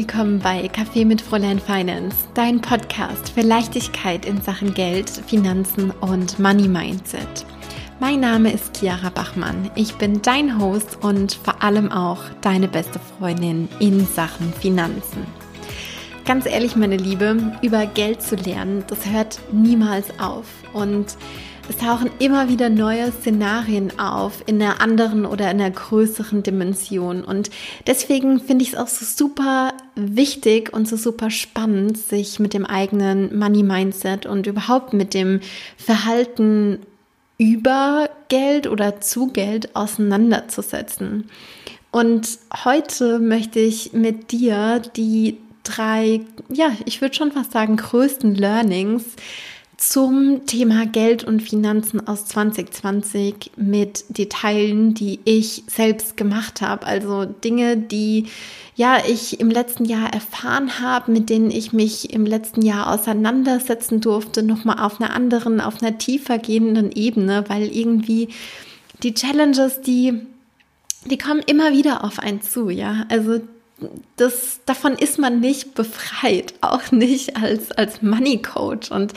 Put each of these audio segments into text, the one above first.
willkommen bei Kaffee mit Fräulein Finance, dein Podcast für Leichtigkeit in Sachen Geld, Finanzen und Money Mindset. Mein Name ist Chiara Bachmann. Ich bin dein Host und vor allem auch deine beste Freundin in Sachen Finanzen. Ganz ehrlich, meine Liebe, über Geld zu lernen, das hört niemals auf. Und es tauchen immer wieder neue Szenarien auf in einer anderen oder in einer größeren Dimension. Und deswegen finde ich es auch so super wichtig und so super spannend, sich mit dem eigenen Money Mindset und überhaupt mit dem Verhalten über Geld oder zu Geld auseinanderzusetzen. Und heute möchte ich mit dir die drei, ja, ich würde schon fast sagen, größten Learnings zum Thema Geld und Finanzen aus 2020 mit Detailen, die ich selbst gemacht habe. Also Dinge, die ja ich im letzten Jahr erfahren habe, mit denen ich mich im letzten Jahr auseinandersetzen durfte, nochmal auf einer anderen, auf einer tiefer gehenden Ebene, weil irgendwie die Challenges, die die kommen immer wieder auf einen zu, ja. Also das, davon ist man nicht befreit, auch nicht als, als Money Coach. Und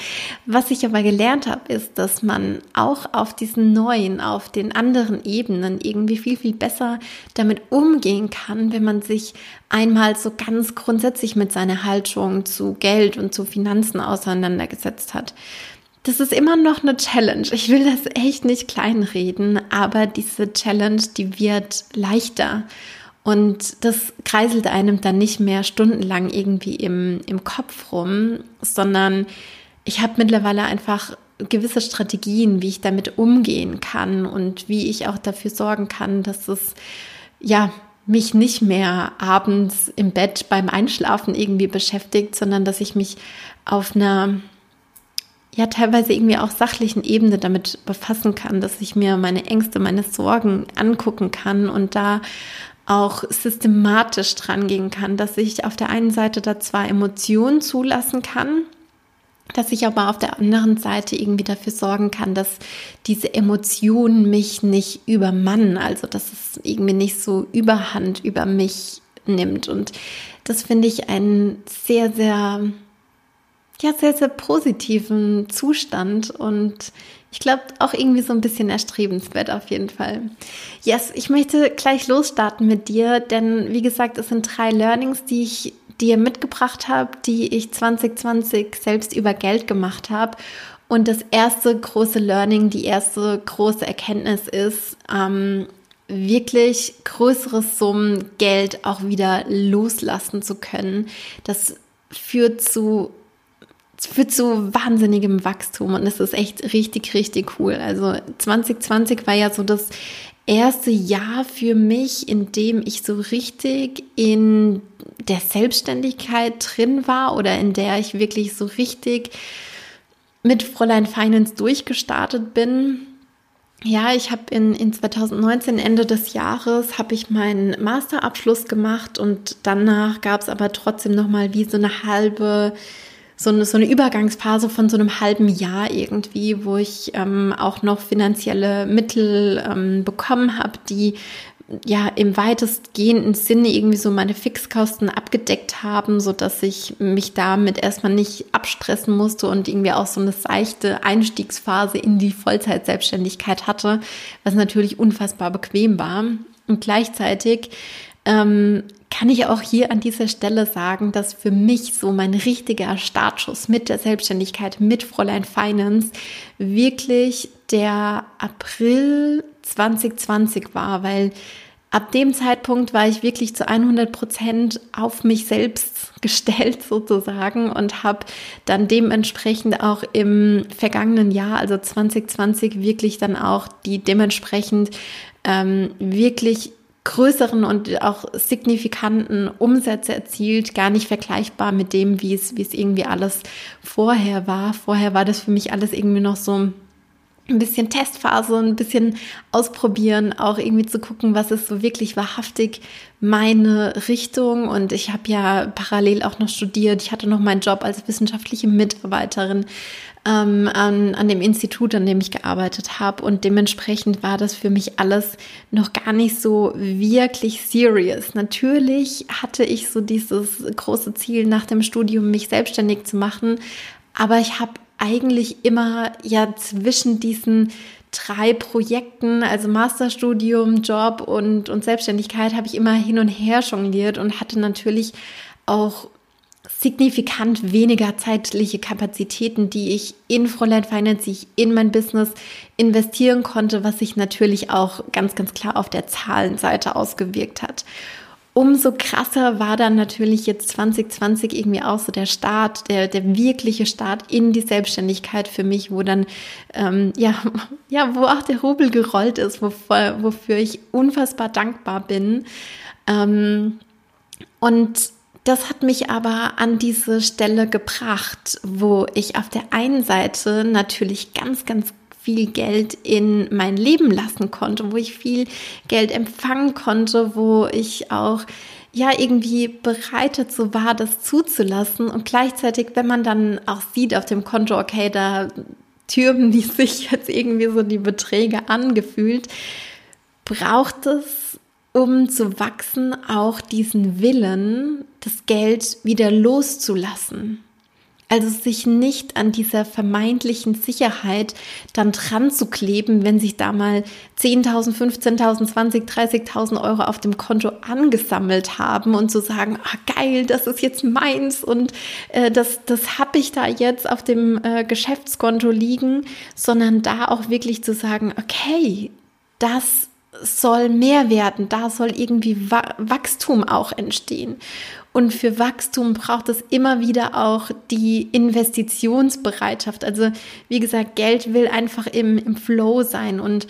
was ich aber gelernt habe, ist, dass man auch auf diesen neuen, auf den anderen Ebenen irgendwie viel, viel besser damit umgehen kann, wenn man sich einmal so ganz grundsätzlich mit seiner Haltung zu Geld und zu Finanzen auseinandergesetzt hat. Das ist immer noch eine Challenge. Ich will das echt nicht kleinreden, aber diese Challenge, die wird leichter. Und das kreiselt einem dann nicht mehr stundenlang irgendwie im, im Kopf rum, sondern ich habe mittlerweile einfach gewisse Strategien, wie ich damit umgehen kann und wie ich auch dafür sorgen kann, dass es ja mich nicht mehr abends im Bett beim Einschlafen irgendwie beschäftigt, sondern dass ich mich auf einer ja teilweise irgendwie auch sachlichen Ebene damit befassen kann, dass ich mir meine Ängste, meine Sorgen angucken kann und da auch systematisch dran gehen kann, dass ich auf der einen Seite da zwar Emotionen zulassen kann, dass ich aber auf der anderen Seite irgendwie dafür sorgen kann, dass diese Emotionen mich nicht übermannen, also dass es irgendwie nicht so überhand über mich nimmt. Und das finde ich einen sehr, sehr, ja, sehr, sehr positiven Zustand und ich glaube, auch irgendwie so ein bisschen erstrebenswert auf jeden Fall. Yes, ich möchte gleich losstarten mit dir, denn wie gesagt, es sind drei Learnings, die ich dir mitgebracht habe, die ich 2020 selbst über Geld gemacht habe. Und das erste große Learning, die erste große Erkenntnis ist, ähm, wirklich größere Summen Geld auch wieder loslassen zu können. Das führt zu führt zu wahnsinnigem Wachstum und es ist echt richtig, richtig cool. Also 2020 war ja so das erste Jahr für mich, in dem ich so richtig in der Selbstständigkeit drin war oder in der ich wirklich so richtig mit Fräulein Finance durchgestartet bin. Ja, ich habe in, in 2019, Ende des Jahres, habe ich meinen Masterabschluss gemacht und danach gab es aber trotzdem noch mal wie so eine halbe so eine, so eine Übergangsphase von so einem halben Jahr irgendwie, wo ich ähm, auch noch finanzielle Mittel ähm, bekommen habe, die ja im weitestgehenden Sinne irgendwie so meine Fixkosten abgedeckt haben, so dass ich mich damit erstmal nicht abstressen musste und irgendwie auch so eine seichte Einstiegsphase in die Vollzeitselbstständigkeit hatte, was natürlich unfassbar bequem war. Und gleichzeitig ähm, kann ich auch hier an dieser Stelle sagen, dass für mich so mein richtiger Startschuss mit der Selbstständigkeit, mit Fräulein Finance wirklich der April 2020 war, weil ab dem Zeitpunkt war ich wirklich zu 100 Prozent auf mich selbst gestellt sozusagen und habe dann dementsprechend auch im vergangenen Jahr, also 2020, wirklich dann auch die dementsprechend ähm, wirklich größeren und auch signifikanten Umsätze erzielt, gar nicht vergleichbar mit dem, wie es, wie es irgendwie alles vorher war. Vorher war das für mich alles irgendwie noch so, ein bisschen Testphase, ein bisschen ausprobieren, auch irgendwie zu gucken, was ist so wirklich wahrhaftig meine Richtung. Und ich habe ja parallel auch noch studiert. Ich hatte noch meinen Job als wissenschaftliche Mitarbeiterin ähm, an, an dem Institut, an dem ich gearbeitet habe. Und dementsprechend war das für mich alles noch gar nicht so wirklich serious. Natürlich hatte ich so dieses große Ziel nach dem Studium, mich selbstständig zu machen. Aber ich habe eigentlich immer ja zwischen diesen drei Projekten, also Masterstudium, Job und, und Selbstständigkeit, habe ich immer hin und her jongliert und hatte natürlich auch signifikant weniger zeitliche Kapazitäten, die ich in Fräulein Finance, die ich in mein Business investieren konnte, was sich natürlich auch ganz, ganz klar auf der Zahlenseite ausgewirkt hat. Umso krasser war dann natürlich jetzt 2020 irgendwie auch so der Start, der, der wirkliche Start in die Selbstständigkeit für mich, wo dann, ähm, ja, ja, wo auch der Rubel gerollt ist, wofür, wofür ich unfassbar dankbar bin. Ähm, und das hat mich aber an diese Stelle gebracht, wo ich auf der einen Seite natürlich ganz, ganz viel Geld in mein Leben lassen konnte, wo ich viel Geld empfangen konnte, wo ich auch ja irgendwie bereitet so war, das zuzulassen. Und gleichzeitig, wenn man dann auch sieht auf dem Konto, okay, da türmen die sich jetzt irgendwie so die Beträge angefühlt, braucht es, um zu wachsen, auch diesen Willen, das Geld wieder loszulassen. Also sich nicht an dieser vermeintlichen Sicherheit dann dran zu kleben, wenn sich da mal 10.000, 15.000, 20, 30.000 Euro auf dem Konto angesammelt haben und zu sagen, ah geil, das ist jetzt meins und äh, das, das habe ich da jetzt auf dem äh, Geschäftskonto liegen, sondern da auch wirklich zu sagen, okay, das soll mehr werden, da soll irgendwie Wachstum auch entstehen. Und für Wachstum braucht es immer wieder auch die Investitionsbereitschaft. Also wie gesagt, Geld will einfach im, im Flow sein und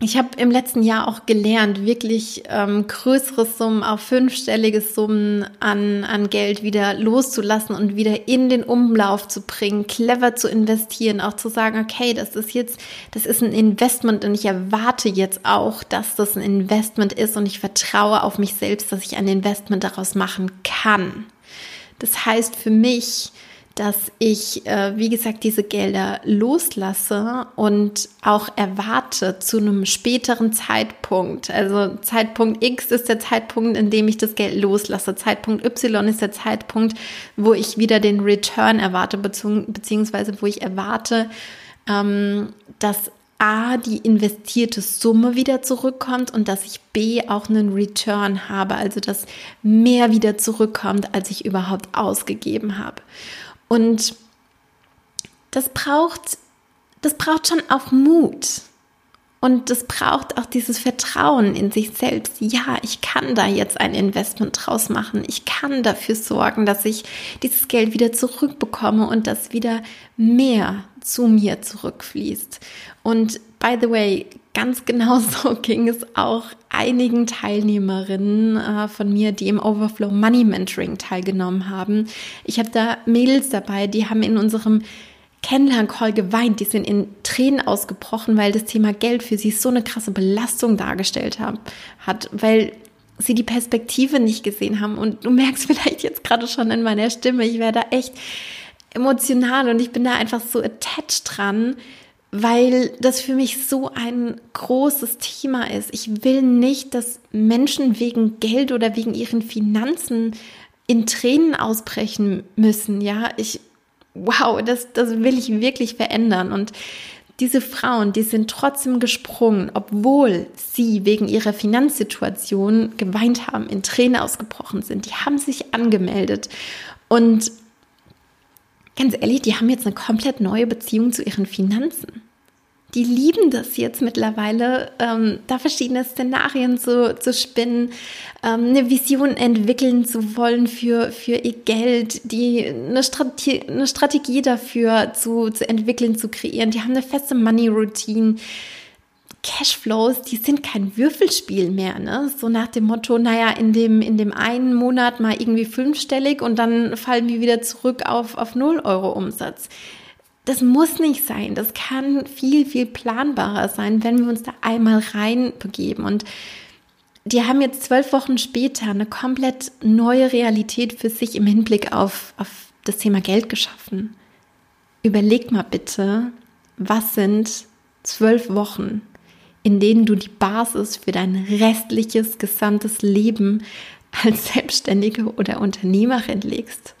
ich habe im letzten Jahr auch gelernt, wirklich ähm, größere Summen, auch fünfstellige Summen an, an Geld wieder loszulassen und wieder in den Umlauf zu bringen, clever zu investieren, auch zu sagen, okay, das ist jetzt, das ist ein Investment und ich erwarte jetzt auch, dass das ein Investment ist und ich vertraue auf mich selbst, dass ich ein Investment daraus machen kann. Das heißt für mich, dass ich, äh, wie gesagt, diese Gelder loslasse und auch erwarte zu einem späteren Zeitpunkt. Also Zeitpunkt X ist der Zeitpunkt, in dem ich das Geld loslasse. Zeitpunkt Y ist der Zeitpunkt, wo ich wieder den Return erwarte, beziehungsweise wo ich erwarte, ähm, dass A, die investierte Summe wieder zurückkommt und dass ich B, auch einen Return habe, also dass mehr wieder zurückkommt, als ich überhaupt ausgegeben habe. Und das braucht, das braucht schon auch Mut. Und das braucht auch dieses Vertrauen in sich selbst. Ja, ich kann da jetzt ein Investment draus machen. Ich kann dafür sorgen, dass ich dieses Geld wieder zurückbekomme und dass wieder mehr zu mir zurückfließt. Und by the way, ganz genau so ging es auch einigen Teilnehmerinnen äh, von mir, die im Overflow Money Mentoring teilgenommen haben. Ich habe da Mädels dabei, die haben in unserem Kennenlern-Call geweint, die sind in Tränen ausgebrochen, weil das Thema Geld für sie so eine krasse Belastung dargestellt hat, weil sie die Perspektive nicht gesehen haben. Und du merkst vielleicht jetzt gerade schon in meiner Stimme, ich werde echt emotional und ich bin da einfach so attached dran, weil das für mich so ein großes Thema ist. Ich will nicht, dass Menschen wegen Geld oder wegen ihren Finanzen in Tränen ausbrechen müssen. Ja, ich, wow, das, das will ich wirklich verändern. Und diese Frauen, die sind trotzdem gesprungen, obwohl sie wegen ihrer Finanzsituation geweint haben, in Tränen ausgebrochen sind. Die haben sich angemeldet. Und ganz ehrlich, die haben jetzt eine komplett neue Beziehung zu ihren Finanzen. Die lieben das jetzt mittlerweile, ähm, da verschiedene Szenarien zu, zu spinnen, ähm, eine Vision entwickeln zu wollen für, für ihr Geld, die eine Strategie, eine Strategie dafür zu, zu entwickeln, zu kreieren. Die haben eine feste Money-Routine. Cashflows, die sind kein Würfelspiel mehr, ne? So nach dem Motto, naja, in dem, in dem einen Monat mal irgendwie fünfstellig und dann fallen wir wieder zurück auf, auf 0 Euro Umsatz. das muss nicht sein. Das kann viel, viel planbarer sein, wenn wir uns da einmal reinbegeben. Und die haben jetzt zwölf Wochen später eine komplett neue Realität für sich im Hinblick auf, auf das Thema Geld geschaffen. Überleg mal bitte, was sind zwölf Wochen, in denen du die Basis für dein restliches, gesamtes Leben als Selbstständige oder Unternehmerin legst.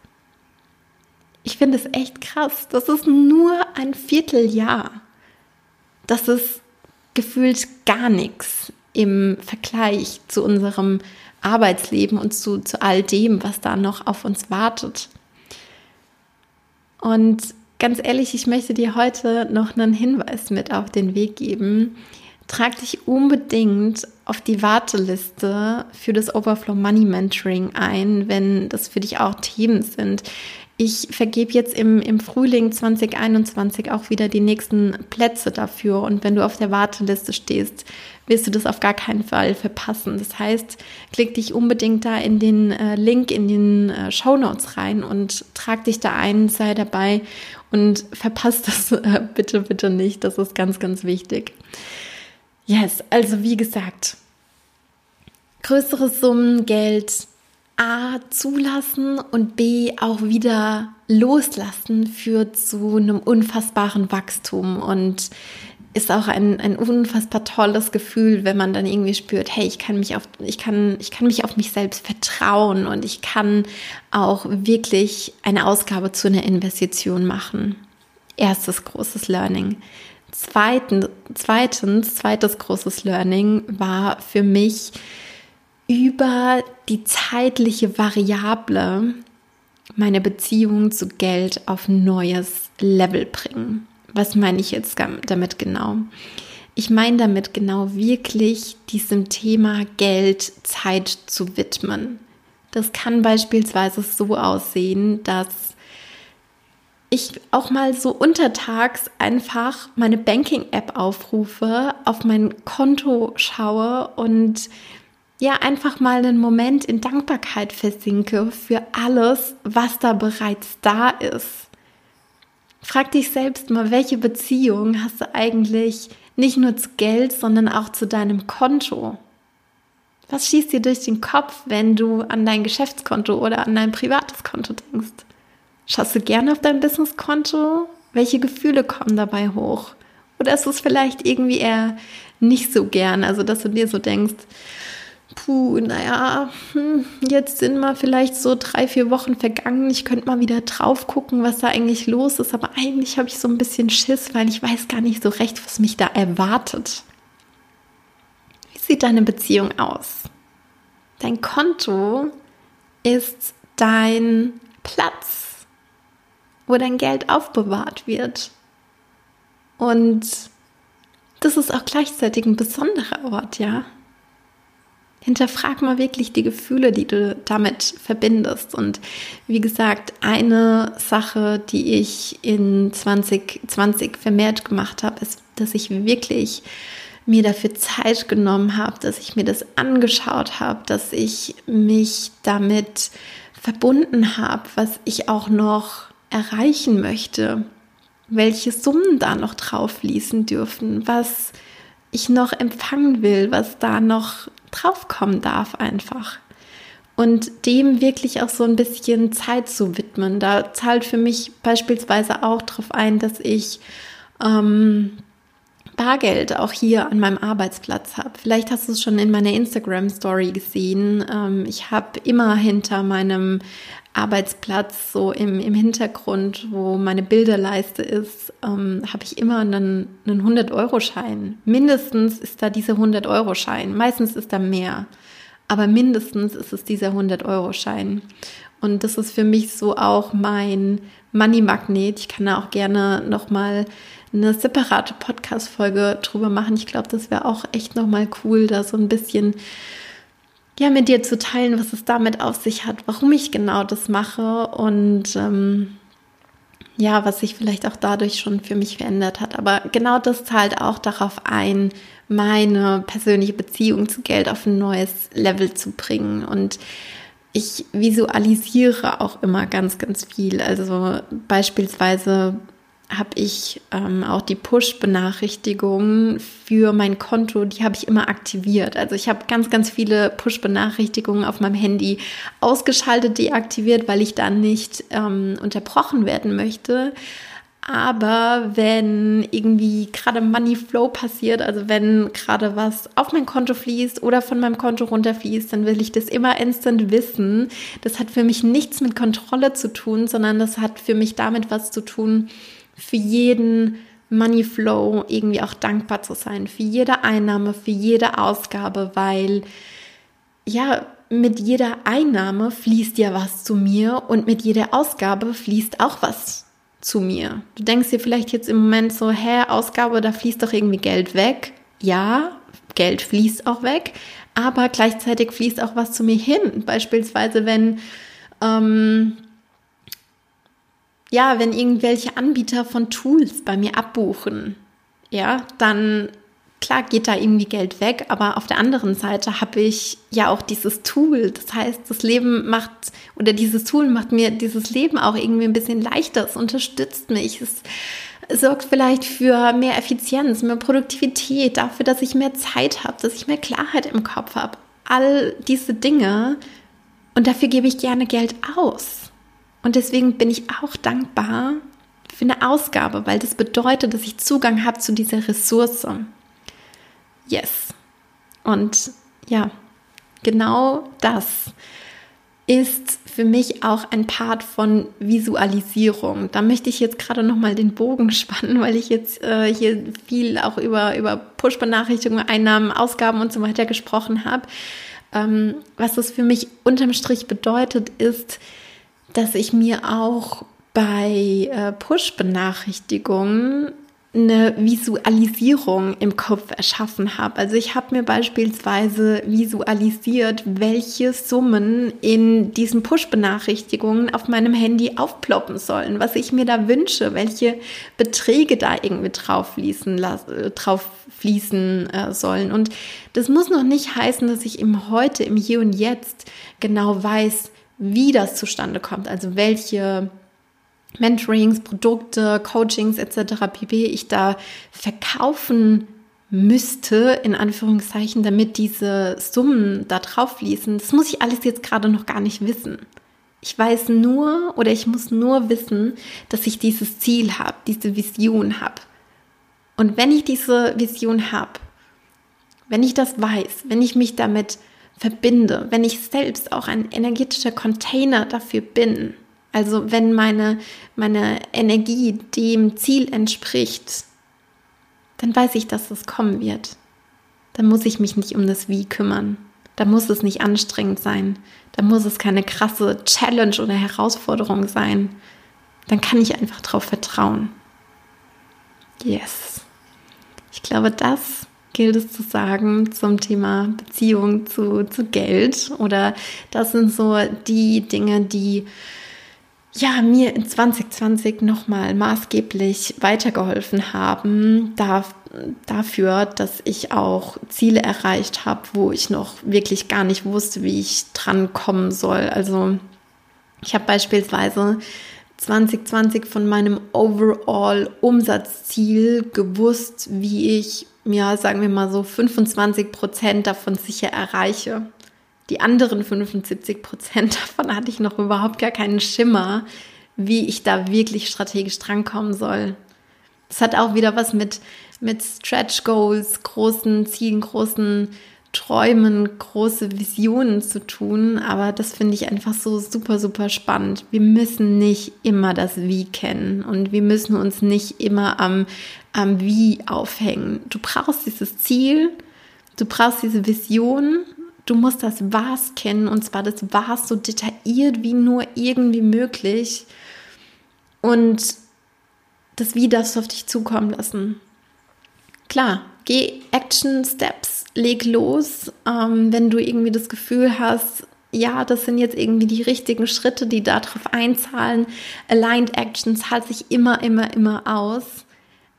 Ich finde es echt krass. Das ist nur ein Vierteljahr. Das ist gefühlt gar nichts im Vergleich zu unserem Arbeitsleben und zu, zu all dem, was da noch auf uns wartet. Und ganz ehrlich, ich möchte dir heute noch einen Hinweis mit auf den Weg geben. Trag dich unbedingt auf die Warteliste für das Overflow Money Mentoring ein, wenn das für dich auch Themen sind. Ich vergebe jetzt im, im Frühling 2021 auch wieder die nächsten Plätze dafür. Und wenn du auf der Warteliste stehst, wirst du das auf gar keinen Fall verpassen. Das heißt, klick dich unbedingt da in den äh, Link in den äh, Show Notes rein und trag dich da ein, sei dabei und verpasst das äh, bitte, bitte nicht. Das ist ganz, ganz wichtig. Yes, also wie gesagt, größere Summen Geld A zulassen und B auch wieder loslassen führt zu einem unfassbaren Wachstum und ist auch ein, ein unfassbar tolles Gefühl, wenn man dann irgendwie spürt, hey, ich kann mich auf, ich kann, ich kann mich auf mich selbst vertrauen und ich kann auch wirklich eine Ausgabe zu einer Investition machen. Erstes großes Learning. Zweitens, zweitens, zweites großes Learning war für mich, über die zeitliche Variable meine Beziehung zu Geld auf ein neues Level bringen. Was meine ich jetzt damit genau? Ich meine damit genau wirklich diesem Thema Geld Zeit zu widmen. Das kann beispielsweise so aussehen, dass ich auch mal so untertags einfach meine Banking-App aufrufe, auf mein Konto schaue und ja einfach mal einen Moment in Dankbarkeit versinke für alles, was da bereits da ist. Frag dich selbst mal, welche Beziehung hast du eigentlich nicht nur zu Geld, sondern auch zu deinem Konto? Was schießt dir durch den Kopf, wenn du an dein Geschäftskonto oder an dein privates Konto denkst? Schaust du gerne auf dein Businesskonto? Welche Gefühle kommen dabei hoch? Oder ist es vielleicht irgendwie eher nicht so gern, also dass du dir so denkst, puh, naja, hm, jetzt sind mal vielleicht so drei, vier Wochen vergangen. Ich könnte mal wieder drauf gucken, was da eigentlich los ist. Aber eigentlich habe ich so ein bisschen Schiss, weil ich weiß gar nicht so recht, was mich da erwartet. Wie sieht deine Beziehung aus? Dein Konto ist dein Platz, wo dein Geld aufbewahrt wird. Und das ist auch gleichzeitig ein besonderer Ort, ja. Hinterfrag mal wirklich die Gefühle, die du damit verbindest. Und wie gesagt, eine Sache, die ich in 2020 vermehrt gemacht habe, ist, dass ich wirklich mir dafür Zeit genommen habe, dass ich mir das angeschaut habe, dass ich mich damit verbunden habe, was ich auch noch erreichen möchte, welche Summen da noch drauf fließen dürfen, was ich noch empfangen will, was da noch draufkommen darf einfach. Und dem wirklich auch so ein bisschen Zeit zu widmen. Da zahlt für mich beispielsweise auch darauf ein, dass ich ähm, Bargeld auch hier an meinem Arbeitsplatz habe. Vielleicht hast du es schon in meiner Instagram-Story gesehen. Ähm, ich habe immer hinter meinem Arbeitsplatz, so im, im Hintergrund, wo meine Bilderleiste ist, ähm, habe ich immer einen, einen 100-Euro-Schein. Mindestens ist da dieser 100-Euro-Schein. Meistens ist da mehr. Aber mindestens ist es dieser 100-Euro-Schein. Und das ist für mich so auch mein Money-Magnet. Ich kann da auch gerne nochmal eine separate Podcast-Folge drüber machen. Ich glaube, das wäre auch echt nochmal cool, da so ein bisschen ja, mit dir zu teilen, was es damit auf sich hat, warum ich genau das mache und ähm, ja, was sich vielleicht auch dadurch schon für mich verändert hat. Aber genau das zahlt auch darauf ein, meine persönliche Beziehung zu Geld auf ein neues Level zu bringen. Und ich visualisiere auch immer ganz, ganz viel. Also beispielsweise habe ich ähm, auch die Push-Benachrichtigungen für mein Konto, die habe ich immer aktiviert. Also ich habe ganz, ganz viele Push-Benachrichtigungen auf meinem Handy ausgeschaltet, deaktiviert, weil ich dann nicht ähm, unterbrochen werden möchte. Aber wenn irgendwie gerade Money Flow passiert, also wenn gerade was auf mein Konto fließt oder von meinem Konto runterfließt, dann will ich das immer instant wissen. Das hat für mich nichts mit Kontrolle zu tun, sondern das hat für mich damit was zu tun, für jeden Money Flow irgendwie auch dankbar zu sein, für jede Einnahme, für jede Ausgabe, weil ja, mit jeder Einnahme fließt ja was zu mir und mit jeder Ausgabe fließt auch was zu mir. Du denkst dir vielleicht jetzt im Moment so, hä, Ausgabe, da fließt doch irgendwie Geld weg. Ja, Geld fließt auch weg, aber gleichzeitig fließt auch was zu mir hin. Beispielsweise, wenn ähm, ja, wenn irgendwelche Anbieter von Tools bei mir abbuchen, ja, dann klar geht da irgendwie Geld weg, aber auf der anderen Seite habe ich ja auch dieses Tool. Das heißt, das Leben macht oder dieses Tool macht mir dieses Leben auch irgendwie ein bisschen leichter. Es unterstützt mich. Es sorgt vielleicht für mehr Effizienz, mehr Produktivität, dafür, dass ich mehr Zeit habe, dass ich mehr Klarheit im Kopf habe. All diese Dinge. Und dafür gebe ich gerne Geld aus. Und deswegen bin ich auch dankbar für eine Ausgabe, weil das bedeutet, dass ich Zugang habe zu dieser Ressource. Yes. Und ja, genau das ist für mich auch ein Part von Visualisierung. Da möchte ich jetzt gerade noch mal den Bogen spannen, weil ich jetzt äh, hier viel auch über, über Push-Benachrichtigungen, Einnahmen, Ausgaben und so weiter gesprochen habe. Ähm, was das für mich unterm Strich bedeutet, ist, dass ich mir auch bei äh, Push-Benachrichtigungen eine Visualisierung im Kopf erschaffen habe. Also ich habe mir beispielsweise visualisiert, welche Summen in diesen Push-Benachrichtigungen auf meinem Handy aufploppen sollen, was ich mir da wünsche, welche Beträge da irgendwie drauf fließen, drauf fließen äh, sollen. Und das muss noch nicht heißen, dass ich im Heute, im Hier und Jetzt genau weiß, wie das zustande kommt, also welche Mentorings, Produkte, Coachings etc. pp. ich da verkaufen müsste, in Anführungszeichen, damit diese Summen da drauf fließen. Das muss ich alles jetzt gerade noch gar nicht wissen. Ich weiß nur oder ich muss nur wissen, dass ich dieses Ziel habe, diese Vision habe. Und wenn ich diese Vision habe, wenn ich das weiß, wenn ich mich damit verbinde, wenn ich selbst auch ein energetischer Container dafür bin, also wenn meine, meine Energie dem Ziel entspricht, dann weiß ich, dass es kommen wird. Dann muss ich mich nicht um das Wie kümmern. Da muss es nicht anstrengend sein. Da muss es keine krasse Challenge oder Herausforderung sein. Dann kann ich einfach darauf vertrauen. Yes. Ich glaube, das gilt es zu sagen zum Thema Beziehung zu, zu Geld? Oder das sind so die Dinge, die ja, mir in 2020 nochmal maßgeblich weitergeholfen haben, da, dafür, dass ich auch Ziele erreicht habe, wo ich noch wirklich gar nicht wusste, wie ich dran kommen soll. Also ich habe beispielsweise 2020 von meinem Overall Umsatzziel gewusst, wie ich ja, sagen wir mal so 25 Prozent davon sicher erreiche. Die anderen 75 Prozent davon hatte ich noch überhaupt gar keinen Schimmer, wie ich da wirklich strategisch drankommen soll. Das hat auch wieder was mit, mit Stretch Goals, großen Zielen, großen Träumen, große Visionen zu tun. Aber das finde ich einfach so super, super spannend. Wir müssen nicht immer das Wie kennen und wir müssen uns nicht immer am, am Wie aufhängen. Du brauchst dieses Ziel, du brauchst diese Vision, du musst das Was kennen und zwar das Was so detailliert wie nur irgendwie möglich. Und das Wie darfst du auf dich zukommen lassen. Klar, geh Action Steps, leg los. Ähm, wenn du irgendwie das Gefühl hast, ja, das sind jetzt irgendwie die richtigen Schritte, die darauf einzahlen. Aligned Action zahlt sich immer, immer, immer aus.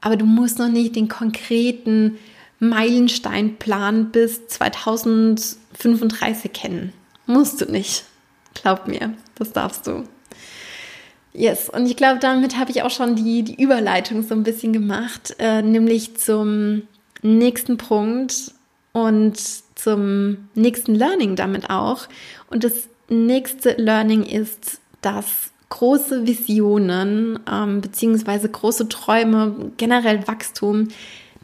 Aber du musst noch nicht den konkreten Meilensteinplan bis 2035 kennen. Musst du nicht. Glaub mir, das darfst du. Yes, und ich glaube, damit habe ich auch schon die, die Überleitung so ein bisschen gemacht, äh, nämlich zum nächsten Punkt und zum nächsten Learning damit auch. Und das nächste Learning ist, dass große Visionen ähm, beziehungsweise große Träume, generell Wachstum,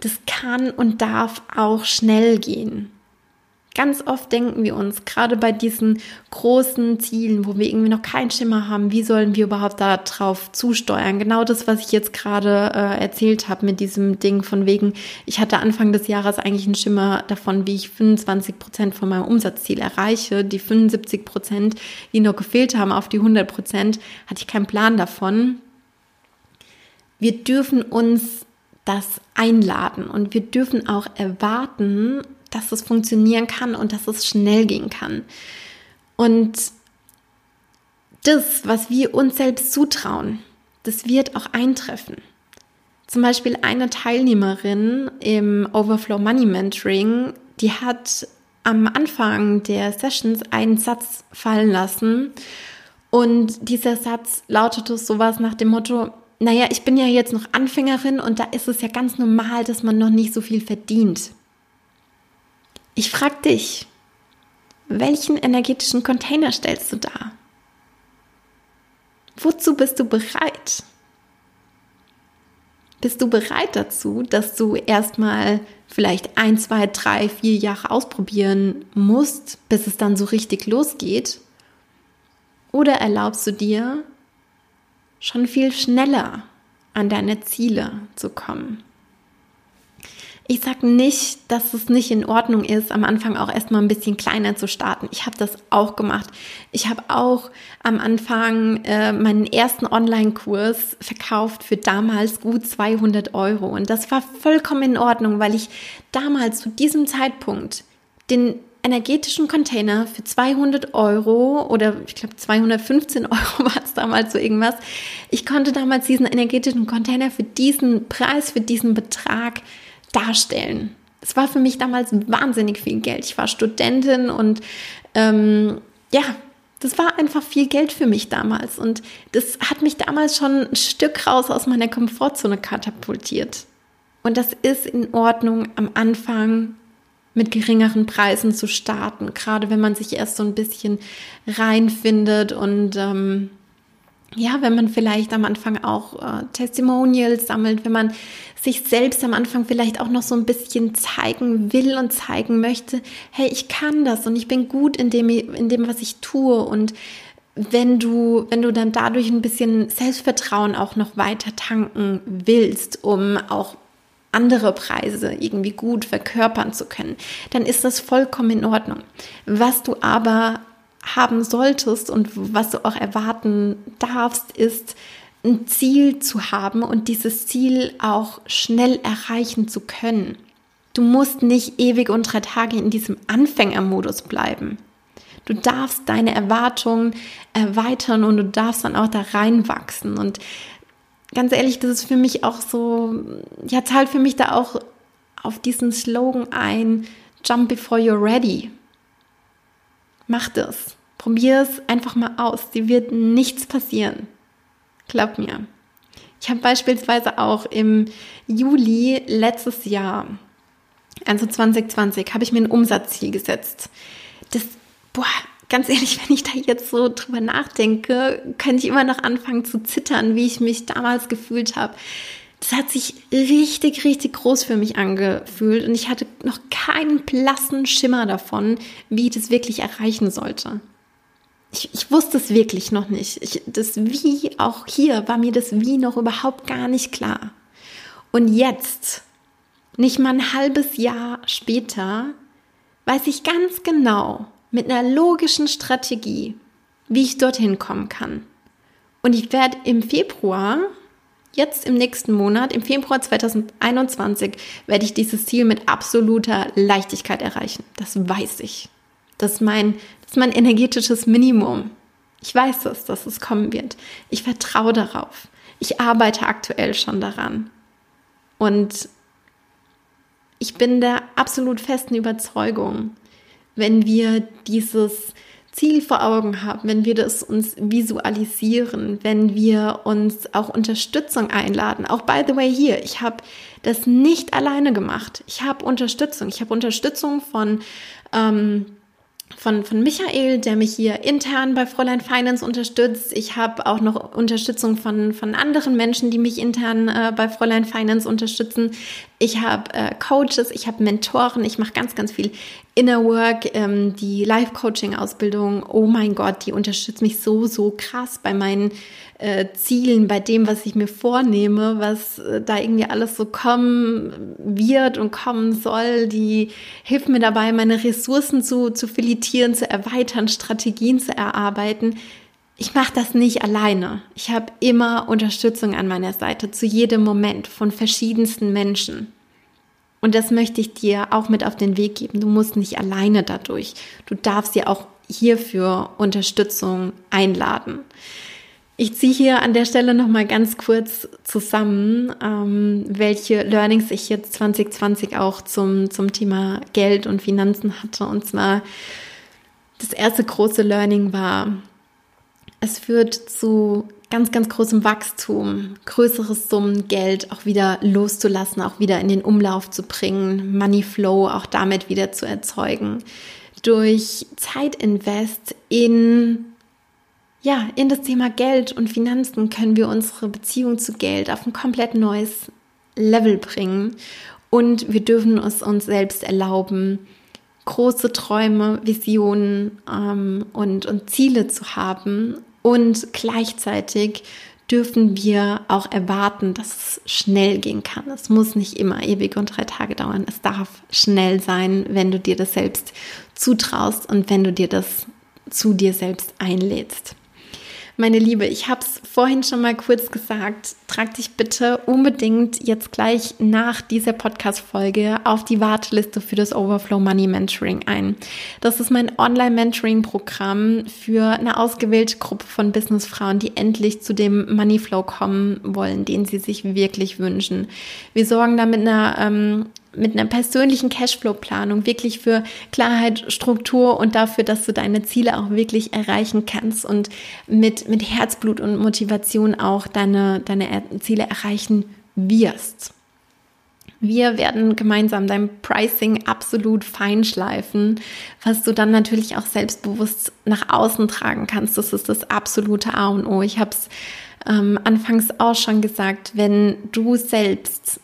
das kann und darf auch schnell gehen. Ganz oft denken wir uns, gerade bei diesen großen Zielen, wo wir irgendwie noch keinen Schimmer haben, wie sollen wir überhaupt darauf zusteuern? Genau das, was ich jetzt gerade äh, erzählt habe mit diesem Ding von wegen, ich hatte Anfang des Jahres eigentlich einen Schimmer davon, wie ich 25 Prozent von meinem Umsatzziel erreiche. Die 75 Prozent, die noch gefehlt haben auf die 100 Prozent, hatte ich keinen Plan davon. Wir dürfen uns das einladen und wir dürfen auch erwarten, dass es funktionieren kann und dass es schnell gehen kann. Und das, was wir uns selbst zutrauen, das wird auch eintreffen. Zum Beispiel eine Teilnehmerin im Overflow Money Mentoring, die hat am Anfang der Sessions einen Satz fallen lassen und dieser Satz lautete sowas nach dem Motto, naja, ich bin ja jetzt noch Anfängerin und da ist es ja ganz normal, dass man noch nicht so viel verdient. Ich frage dich, welchen energetischen Container stellst du da? Wozu bist du bereit? Bist du bereit dazu, dass du erstmal vielleicht ein, zwei, drei, vier Jahre ausprobieren musst, bis es dann so richtig losgeht? Oder erlaubst du dir, schon viel schneller an deine Ziele zu kommen? Ich sage nicht, dass es nicht in Ordnung ist, am Anfang auch erstmal ein bisschen kleiner zu starten. Ich habe das auch gemacht. Ich habe auch am Anfang äh, meinen ersten Online-Kurs verkauft für damals gut 200 Euro. Und das war vollkommen in Ordnung, weil ich damals zu diesem Zeitpunkt den energetischen Container für 200 Euro oder ich glaube 215 Euro war es damals so irgendwas. Ich konnte damals diesen energetischen Container für diesen Preis, für diesen Betrag darstellen. Es war für mich damals wahnsinnig viel Geld. Ich war Studentin und ähm, ja, das war einfach viel Geld für mich damals. Und das hat mich damals schon ein Stück raus aus meiner Komfortzone katapultiert. Und das ist in Ordnung, am Anfang mit geringeren Preisen zu starten, gerade wenn man sich erst so ein bisschen reinfindet und ähm, ja, wenn man vielleicht am Anfang auch äh, Testimonials sammelt, wenn man sich selbst am Anfang vielleicht auch noch so ein bisschen zeigen will und zeigen möchte, hey, ich kann das und ich bin gut in dem, in dem, was ich tue und wenn du, wenn du dann dadurch ein bisschen Selbstvertrauen auch noch weiter tanken willst, um auch andere Preise irgendwie gut verkörpern zu können, dann ist das vollkommen in Ordnung. Was du aber haben solltest und was du auch erwarten darfst, ist ein Ziel zu haben und dieses Ziel auch schnell erreichen zu können. Du musst nicht ewig und drei Tage in diesem Anfängermodus bleiben. Du darfst deine Erwartungen erweitern und du darfst dann auch da reinwachsen. Und ganz ehrlich, das ist für mich auch so, ja, zahlt für mich da auch auf diesen Slogan ein, Jump before you're ready. Mach das. Probier es einfach mal aus. Dir wird nichts passieren. Glaub mir. Ich habe beispielsweise auch im Juli letztes Jahr, also 2020, habe ich mir ein Umsatzziel gesetzt. Das, boah, ganz ehrlich, wenn ich da jetzt so drüber nachdenke, könnte ich immer noch anfangen zu zittern, wie ich mich damals gefühlt habe. Das hat sich richtig, richtig groß für mich angefühlt und ich hatte noch keinen blassen Schimmer davon, wie ich das wirklich erreichen sollte ich, ich wusste es wirklich noch nicht. Ich, das Wie, auch hier war mir das Wie noch überhaupt gar nicht klar. Und jetzt, nicht mal ein halbes Jahr später, weiß ich ganz genau, mit einer logischen Strategie, wie ich dorthin kommen kann. Und ich werde im Februar, jetzt im nächsten Monat, im Februar 2021, werde ich dieses Ziel mit absoluter Leichtigkeit erreichen. Das weiß ich. Das ist mein, das ist mein energetisches Minimum. Ich weiß es, dass es kommen wird. Ich vertraue darauf. Ich arbeite aktuell schon daran. Und ich bin der absolut festen Überzeugung, wenn wir dieses Ziel vor Augen haben, wenn wir das uns visualisieren, wenn wir uns auch Unterstützung einladen. Auch by the way hier, ich habe das nicht alleine gemacht. Ich habe Unterstützung. Ich habe Unterstützung von ähm, von, von Michael, der mich hier intern bei Fräulein Finance unterstützt. Ich habe auch noch Unterstützung von, von anderen Menschen, die mich intern äh, bei Fräulein Finance unterstützen. Ich habe äh, Coaches, ich habe Mentoren, ich mache ganz, ganz viel Inner Work, ähm, die Life-Coaching-Ausbildung. Oh mein Gott, die unterstützt mich so, so krass bei meinen äh, Zielen, bei dem, was ich mir vornehme, was äh, da irgendwie alles so kommen wird und kommen soll. Die hilft mir dabei, meine Ressourcen zu, zu filetieren, zu erweitern, Strategien zu erarbeiten. Ich mache das nicht alleine. Ich habe immer Unterstützung an meiner Seite, zu jedem Moment von verschiedensten Menschen. Und das möchte ich dir auch mit auf den Weg geben. Du musst nicht alleine dadurch. Du darfst dir auch hierfür Unterstützung einladen. Ich ziehe hier an der Stelle nochmal ganz kurz zusammen, ähm, welche Learnings ich jetzt 2020 auch zum, zum Thema Geld und Finanzen hatte. Und zwar das erste große Learning war, es führt zu ganz, ganz großem Wachstum, größeres Summen Geld auch wieder loszulassen, auch wieder in den Umlauf zu bringen, Money Flow auch damit wieder zu erzeugen. Durch Zeitinvest in ja, in das Thema Geld und Finanzen können wir unsere Beziehung zu Geld auf ein komplett neues Level bringen. Und wir dürfen es uns selbst erlauben, große Träume, Visionen ähm, und, und Ziele zu haben. Und gleichzeitig dürfen wir auch erwarten, dass es schnell gehen kann. Es muss nicht immer ewig und drei Tage dauern. Es darf schnell sein, wenn du dir das selbst zutraust und wenn du dir das zu dir selbst einlädst. Meine Liebe, ich habe es vorhin schon mal kurz gesagt. Trag dich bitte unbedingt jetzt gleich nach dieser Podcast-Folge auf die Warteliste für das Overflow Money Mentoring ein. Das ist mein Online-Mentoring-Programm für eine ausgewählte Gruppe von Businessfrauen, die endlich zu dem Money Flow kommen wollen, den sie sich wirklich wünschen. Wir sorgen da mit einer ähm, mit einer persönlichen Cashflow-Planung wirklich für Klarheit, Struktur und dafür, dass du deine Ziele auch wirklich erreichen kannst und mit, mit Herzblut und Motivation auch deine, deine Ziele erreichen wirst. Wir werden gemeinsam dein Pricing absolut feinschleifen, was du dann natürlich auch selbstbewusst nach außen tragen kannst. Das ist das absolute A und O. Ich habe es ähm, anfangs auch schon gesagt, wenn du selbst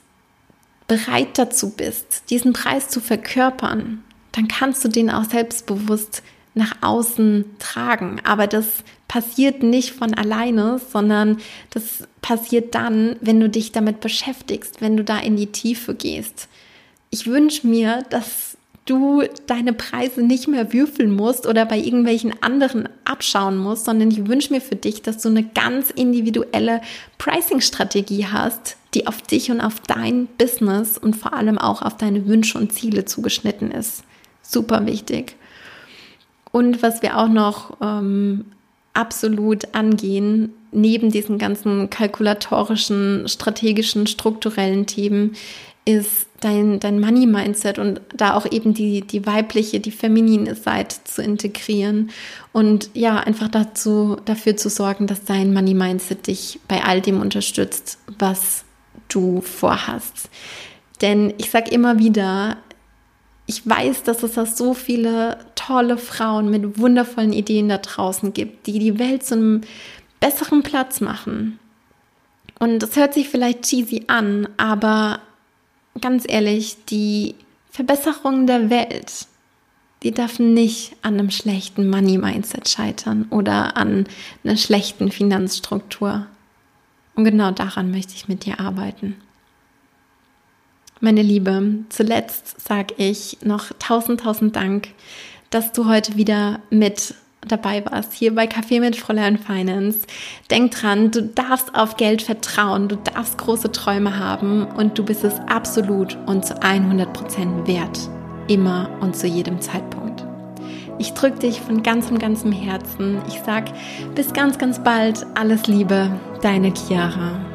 bereit dazu bist, diesen Preis zu verkörpern, dann kannst du den auch selbstbewusst nach außen tragen. Aber das passiert nicht von alleine, sondern das passiert dann, wenn du dich damit beschäftigst, wenn du da in die Tiefe gehst. Ich wünsche mir, dass du deine Preise nicht mehr würfeln musst oder bei irgendwelchen anderen abschauen musst, sondern ich wünsche mir für dich, dass du eine ganz individuelle Pricing-Strategie hast, die auf dich und auf dein Business und vor allem auch auf deine Wünsche und Ziele zugeschnitten ist. Super wichtig. Und was wir auch noch ähm, absolut angehen, neben diesen ganzen kalkulatorischen, strategischen, strukturellen Themen, ist dein, dein Money-Mindset und da auch eben die, die weibliche, die feminine Seite zu integrieren und ja, einfach dazu, dafür zu sorgen, dass dein Money-Mindset dich bei all dem unterstützt, was du vorhast. Denn ich sage immer wieder, ich weiß, dass es da so viele tolle Frauen mit wundervollen Ideen da draußen gibt, die die Welt zu einem besseren Platz machen. Und das hört sich vielleicht cheesy an, aber ganz ehrlich, die Verbesserung der Welt, die darf nicht an einem schlechten Money-Mindset scheitern oder an einer schlechten Finanzstruktur. Und genau daran möchte ich mit dir arbeiten. Meine Liebe, zuletzt sage ich noch tausend, tausend Dank, dass du heute wieder mit dabei warst, hier bei Café mit Fräulein Finance. Denk dran, du darfst auf Geld vertrauen, du darfst große Träume haben und du bist es absolut und zu 100 Prozent wert. Immer und zu jedem Zeitpunkt. Ich drücke dich von ganzem, ganzem Herzen. Ich sag bis ganz, ganz bald. Alles Liebe, deine Chiara.